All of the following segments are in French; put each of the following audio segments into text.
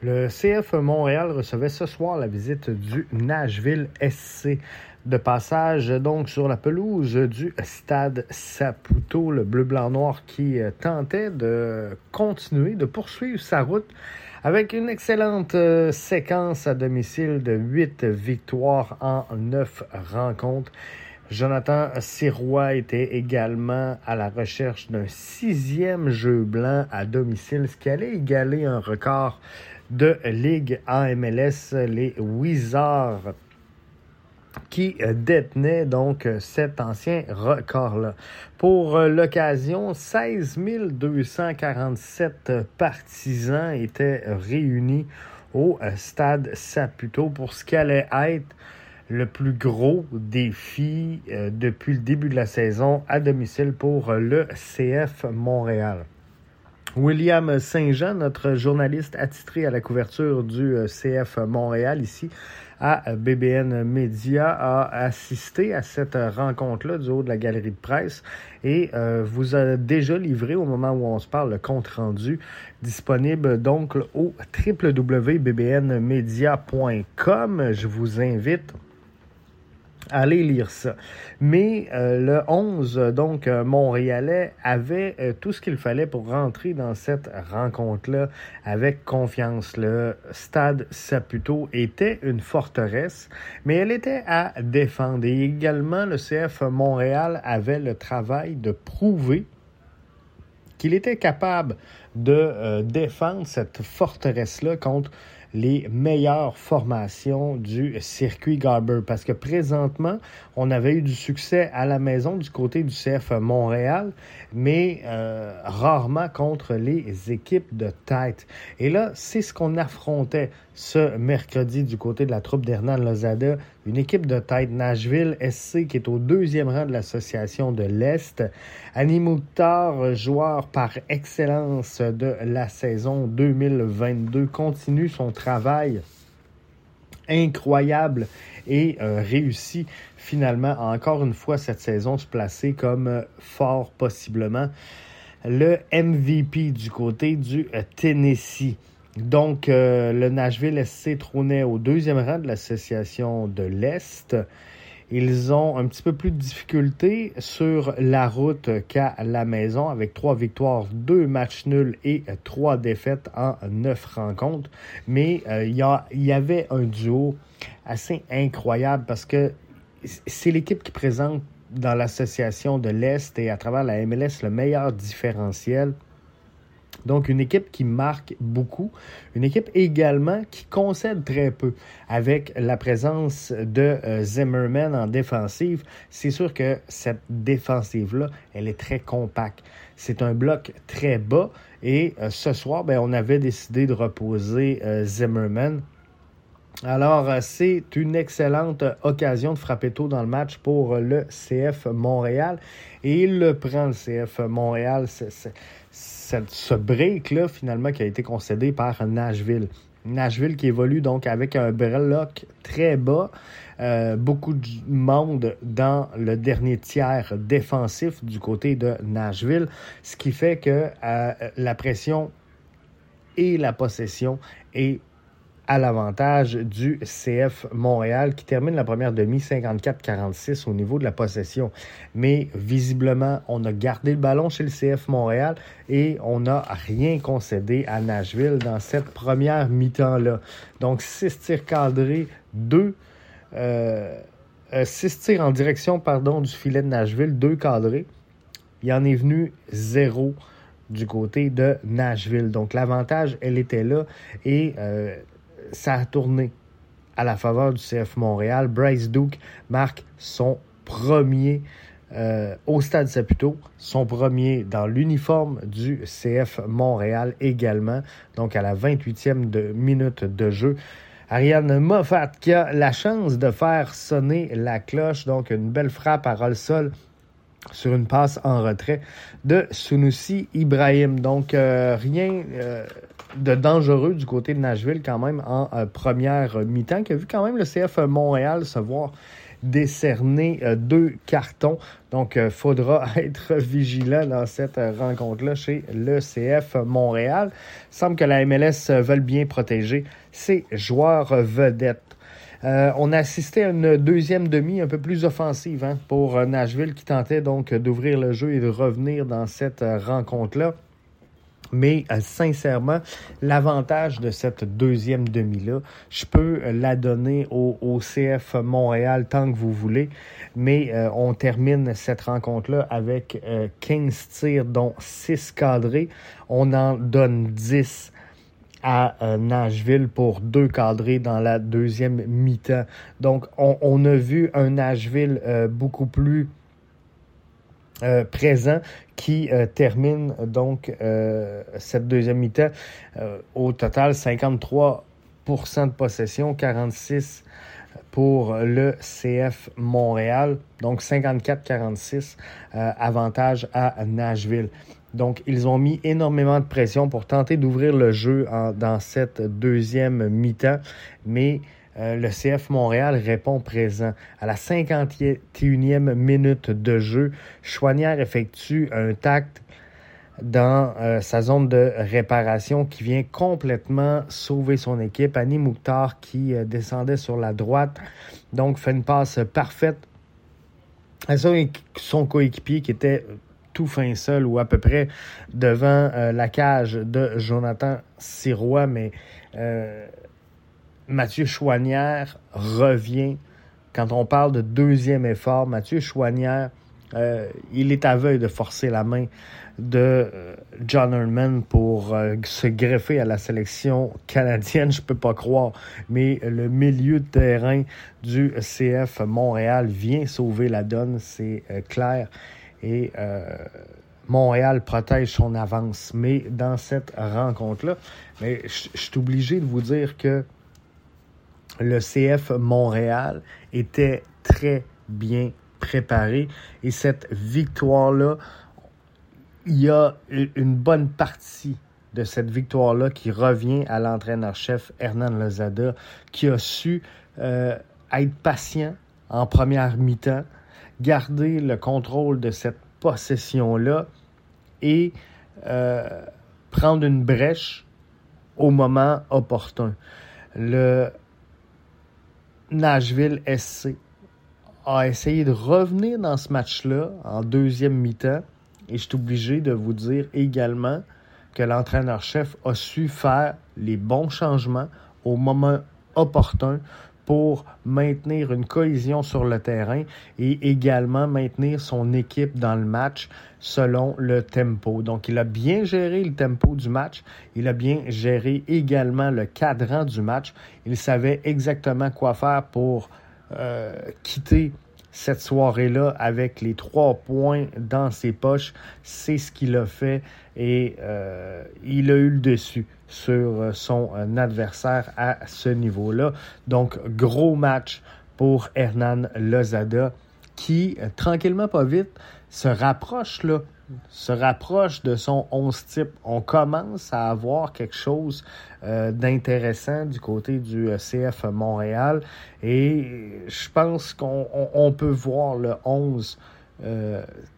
Le CF Montréal recevait ce soir la visite du Nashville SC. De passage donc sur la pelouse du stade Saputo, le bleu-blanc-noir qui euh, tentait de continuer, de poursuivre sa route avec une excellente euh, séquence à domicile de huit victoires en neuf rencontres. Jonathan Sirois était également à la recherche d'un sixième jeu blanc à domicile, ce qui allait égaler un record de Ligue AMLS, les Wizards qui détenaient donc cet ancien record-là. Pour l'occasion, 16 247 partisans étaient réunis au stade Saputo pour ce qui allait être le plus gros défi euh, depuis le début de la saison à domicile pour le CF Montréal. William Saint-Jean, notre journaliste attitré à la couverture du euh, CF Montréal ici à BBN Media, a assisté à cette rencontre-là du haut de la galerie de presse et euh, vous a déjà livré au moment où on se parle le compte rendu disponible donc au www.bbnmedia.com. Je vous invite Allez lire ça. Mais euh, le 11, donc, euh, Montréalais avait euh, tout ce qu'il fallait pour rentrer dans cette rencontre-là avec confiance. Le stade Saputo était une forteresse, mais elle était à défendre. Et également, le CF Montréal avait le travail de prouver qu'il était capable de défendre cette forteresse-là contre les meilleures formations du circuit Garber. Parce que présentement, on avait eu du succès à la maison du côté du CF Montréal, mais euh, rarement contre les équipes de tête. Et là, c'est ce qu'on affrontait ce mercredi du côté de la troupe d'Hernan Lozada, une équipe de tête Nashville SC qui est au deuxième rang de l'association de l'Est. Annie joueur par excellence de la saison 2022, continue son travail incroyable et euh, réussit finalement encore une fois cette saison se placer comme euh, fort possiblement le MVP du côté du euh, Tennessee. Donc, euh, le Nashville SC trônait au deuxième rang de l'association de l'Est. Ils ont un petit peu plus de difficultés sur la route qu'à la maison avec trois victoires, deux matchs nuls et trois défaites en neuf rencontres. Mais euh, il y, y, avait un duo assez incroyable parce que c'est l'équipe qui présente dans l'association de l'Est et à travers la MLS le meilleur différentiel donc, une équipe qui marque beaucoup, une équipe également qui concède très peu. Avec la présence de euh, Zimmerman en défensive, c'est sûr que cette défensive-là, elle est très compacte. C'est un bloc très bas et euh, ce soir, ben, on avait décidé de reposer euh, Zimmerman. Alors, c'est une excellente occasion de frapper tôt dans le match pour le CF Montréal. Et il le prend, le CF Montréal. Ce break-là, finalement, qui a été concédé par Nashville. Nashville qui évolue donc avec un break très bas, euh, beaucoup de monde dans le dernier tiers défensif du côté de Nashville, ce qui fait que euh, la pression et la possession est à l'avantage du CF Montréal qui termine la première demi 54-46 au niveau de la possession. Mais visiblement, on a gardé le ballon chez le CF Montréal et on n'a rien concédé à Nashville dans cette première mi-temps-là. Donc, six tirs cadrés, deux... Euh, euh, six tirs en direction pardon, du filet de Nashville, deux cadrés. Il en est venu zéro du côté de Nashville. Donc l'avantage, elle était là. Et euh, ça a tourné à la faveur du CF Montréal. Bryce Duke marque son premier euh, au Stade Saputo, son premier dans l'uniforme du CF Montréal également, donc à la 28e de minute de jeu. Ariane Moffat qui a la chance de faire sonner la cloche, donc une belle frappe à ras-le-sol sur une passe en retrait de Sunusi Ibrahim. Donc euh, rien euh, de dangereux du côté de Nashville quand même en euh, première mi-temps, qui a vu quand même le CF Montréal se voir décerné deux cartons. Donc, il faudra être vigilant dans cette rencontre-là chez le CF Montréal. Il semble que la MLS veut bien protéger ses joueurs vedettes. Euh, on a assisté à une deuxième demi un peu plus offensive hein, pour Nashville qui tentait donc d'ouvrir le jeu et de revenir dans cette rencontre-là. Mais euh, sincèrement, l'avantage de cette deuxième demi-là, je peux la donner au, CF Montréal tant que vous voulez. Mais euh, on termine cette rencontre-là avec 15 tirs, dont 6 cadrés. On en donne 10 à euh, Nashville pour deux cadrés dans la deuxième mi-temps. Donc, on, a vu un Nashville euh, beaucoup plus euh, présent qui termine donc cette deuxième mi-temps au total 53% de possession, 46 pour le CF Montréal, donc 54-46 avantage à Nashville. Donc, ils ont mis énormément de pression pour tenter d'ouvrir le jeu dans cette deuxième mi-temps, mais euh, le CF Montréal répond présent. À la 51e minute de jeu, Chouanière effectue un tact dans euh, sa zone de réparation qui vient complètement sauver son équipe. Annie Mouktar qui euh, descendait sur la droite, donc fait une passe parfaite à son coéquipier qui était tout fin seul ou à peu près devant euh, la cage de Jonathan Sirois, mais euh, Mathieu Chouanière revient. Quand on parle de deuxième effort, Mathieu Chouanière, euh, il est aveugle de forcer la main de John Herman pour se greffer à la sélection canadienne, je peux pas croire. Mais le milieu de terrain du CF Montréal vient sauver la donne, c'est clair et euh, Montréal protège son avance. Mais dans cette rencontre-là, je suis obligé de vous dire que le CF Montréal était très bien préparé et cette victoire-là, il y a une bonne partie de cette victoire-là qui revient à l'entraîneur-chef Hernan Lozada, qui a su euh, être patient en première mi-temps, garder le contrôle de cette possession-là et euh, prendre une brèche au moment opportun. Le Nashville SC a essayé de revenir dans ce match-là en deuxième mi-temps et je suis obligé de vous dire également que l'entraîneur-chef a su faire les bons changements au moment opportun pour maintenir une cohésion sur le terrain et également maintenir son équipe dans le match selon le tempo. Donc, il a bien géré le tempo du match. Il a bien géré également le cadran du match. Il savait exactement quoi faire pour euh, quitter cette soirée-là avec les trois points dans ses poches. C'est ce qu'il a fait et euh, il a eu le dessus sur euh, son euh, adversaire à ce niveau-là. Donc, gros match pour Hernan Lozada qui, tranquillement pas vite, se rapproche là, se rapproche de son 11 type. On commence à avoir quelque chose d'intéressant du côté du CF Montréal et je pense qu'on peut voir le 11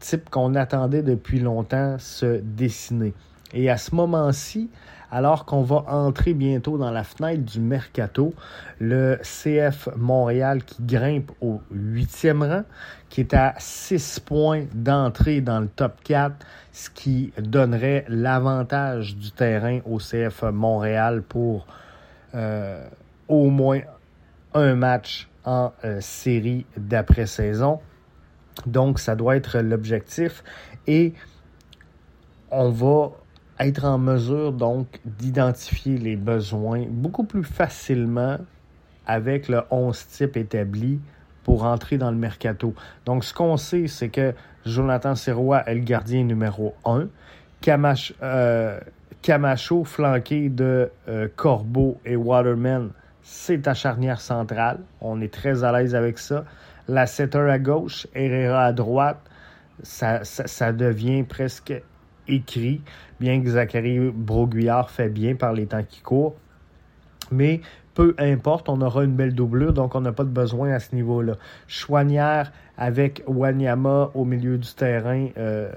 type qu'on attendait depuis longtemps se dessiner. Et à ce moment-ci, alors qu'on va entrer bientôt dans la fenêtre du mercato, le CF Montréal qui grimpe au huitième rang, qui est à six points d'entrée dans le top 4, ce qui donnerait l'avantage du terrain au CF Montréal pour euh, au moins un match en euh, série d'après-saison. Donc, ça doit être l'objectif. Et on va être en mesure donc d'identifier les besoins beaucoup plus facilement avec le 11 type établi pour entrer dans le mercato. Donc ce qu'on sait, c'est que Jonathan Serrois est le gardien numéro 1. Euh, Camacho, flanqué de euh, Corbeau et Waterman, c'est ta charnière centrale. On est très à l'aise avec ça. La setter à gauche, Herrera à droite, ça, devient presque écrit, bien que Zachary Broguillard fait bien par les temps qui courent. Mais peu importe, on aura une belle doublure, donc on n'a pas de besoin à ce niveau-là. Chouanière avec Wanyama au milieu du terrain, euh,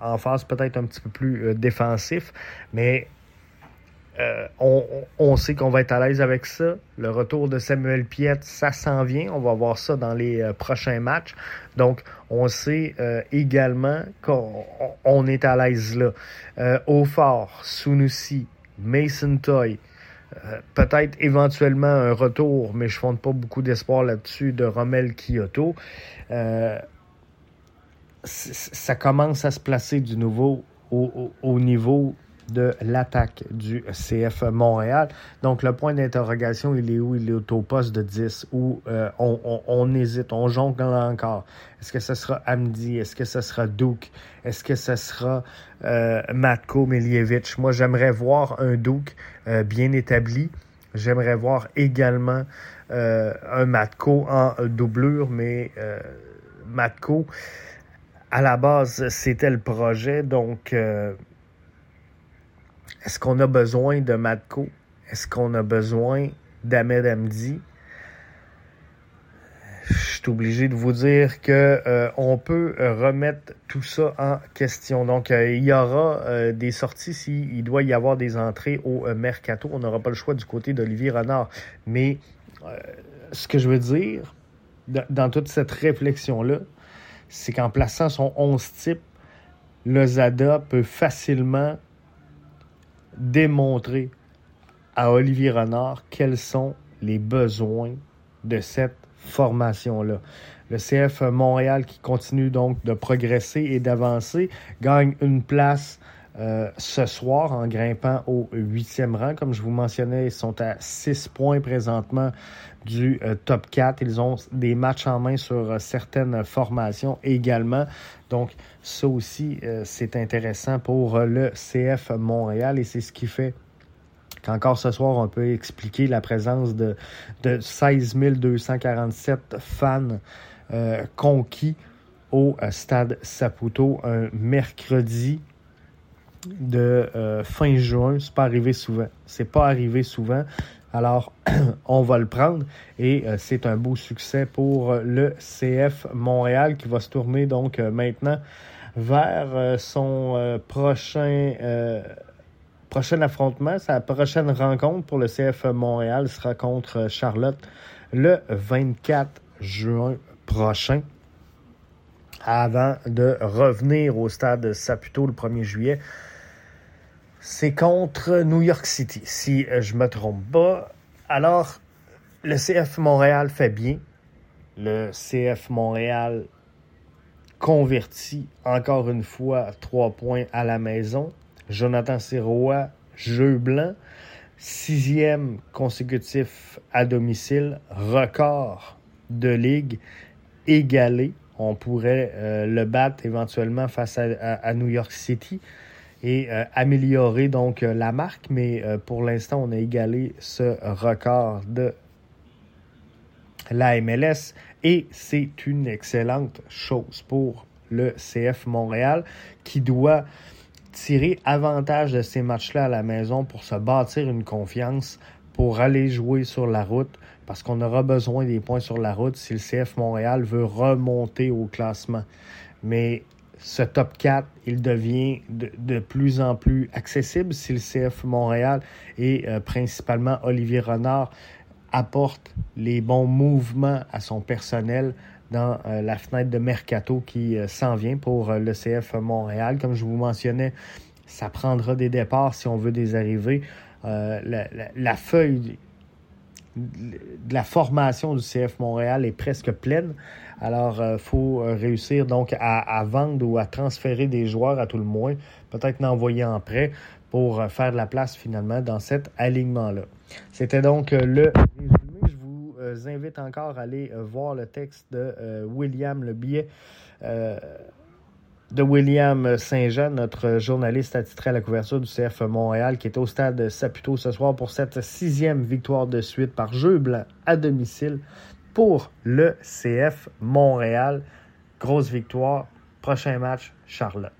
en face peut-être un petit peu plus euh, défensif, mais euh, on, sait qu'on va être à l'aise avec ça. Le retour de Samuel Piette, ça s'en vient. On va voir ça dans les prochains matchs. Donc, on sait également qu'on est à l'aise là. au fort, Sunusi, Mason Toy, euh, peut-être éventuellement un retour, mais je ne fonde pas beaucoup d'espoir là-dessus, de Rommel Kyoto. Euh, ça commence à se placer du nouveau au niveau de l'attaque du CF Montréal. Donc, le point d'interrogation, il est où? Il est au poste de 10, où euh, on, hésite, on jongle encore. Est-ce que ce sera Amdi? Est-ce que ce sera Duke? Est-ce que ce sera euh, Matko Miljevic? Moi, j'aimerais voir un Duke euh, bien établi. J'aimerais voir également un Matko en doublure, mais Matko, à la base, c'était le projet, donc est-ce qu'on a besoin de Matko? Est-ce qu'on a besoin d'Ahmed Amdi? Je suis obligé de vous dire que euh, on peut remettre tout ça en question. Donc, euh, il y aura euh, des sorties s'il doit y avoir des entrées au mercato. On n'aura pas le choix du côté d'Olivier Renard. Mais ce que je veux dire dans toute cette réflexion-là, c'est qu'en plaçant son 11 type, le Zada peut facilement démontrer à Olivier Renard quels sont les besoins de cette formation-là. Le CF Montréal qui continue donc de progresser et d'avancer gagne une place euh, ce soir en grimpant au huitième rang. Comme je vous mentionnais, ils sont à six points présentement du euh, top 4. Ils ont des matchs en main sur euh, certaines formations également. Donc, ça aussi, c'est intéressant pour le CF Montréal et c'est ce qui fait qu'encore ce soir, on peut expliquer la présence de, de 16 247 fans conquis au stade Saputo un mercredi de euh, fin juin. C'est pas arrivé souvent. C'est pas arrivé souvent. Alors, on va le prendre et euh, c'est un beau succès pour le CF Montréal qui va se tourner donc euh, maintenant vers son prochain prochain affrontement. Sa prochaine rencontre pour le CF Montréal sera contre Charlotte le 24 juin prochain avant de revenir au stade Saputo le 1er juillet c'est contre New York City, si euh, je me trompe pas. Alors, le CF Montréal fait bien. Le CF Montréal convertit encore une fois trois points à la maison. Jonathan Sirois, jeu blanc. Sixième consécutif à domicile, record de ligue égalé. On pourrait euh, le battre éventuellement face à New York City et euh, améliorer donc euh, la marque, mais euh, pour l'instant, on a égalé ce record de la MLS et c'est une excellente chose pour le CF Montréal qui doit tirer avantage de ces matchs-là à la maison pour se bâtir une confiance, pour aller jouer sur la route, parce qu'on aura besoin des points sur la route si le CF Montréal veut remonter au classement. Mais ce top 4, il devient de, plus en plus accessible si le CF Montréal et euh, principalement Olivier Renard apporte les bons mouvements à son personnel dans euh, la fenêtre de mercato qui euh, s'en vient pour le CF Montréal. Comme je vous mentionnais, ça prendra des départs si on veut des arrivées. la, feuille la formation du CF Montréal est presque pleine. Alors, il euh, faut euh, réussir donc à, vendre ou à transférer des joueurs à tout le moins, peut-être l'envoyer en prêt pour euh, faire de la place finalement dans cet alignement-là. C'était donc le résumé. Je vous invite encore à aller voir le texte de William Le billet de William Saint-Jean, notre journaliste attitré à la couverture du CF Montréal, qui est au stade Saputo ce soir pour cette sixième victoire de suite par jeu blanc à domicile pour le CF Montréal. Grosse victoire. Prochain match, Charlotte.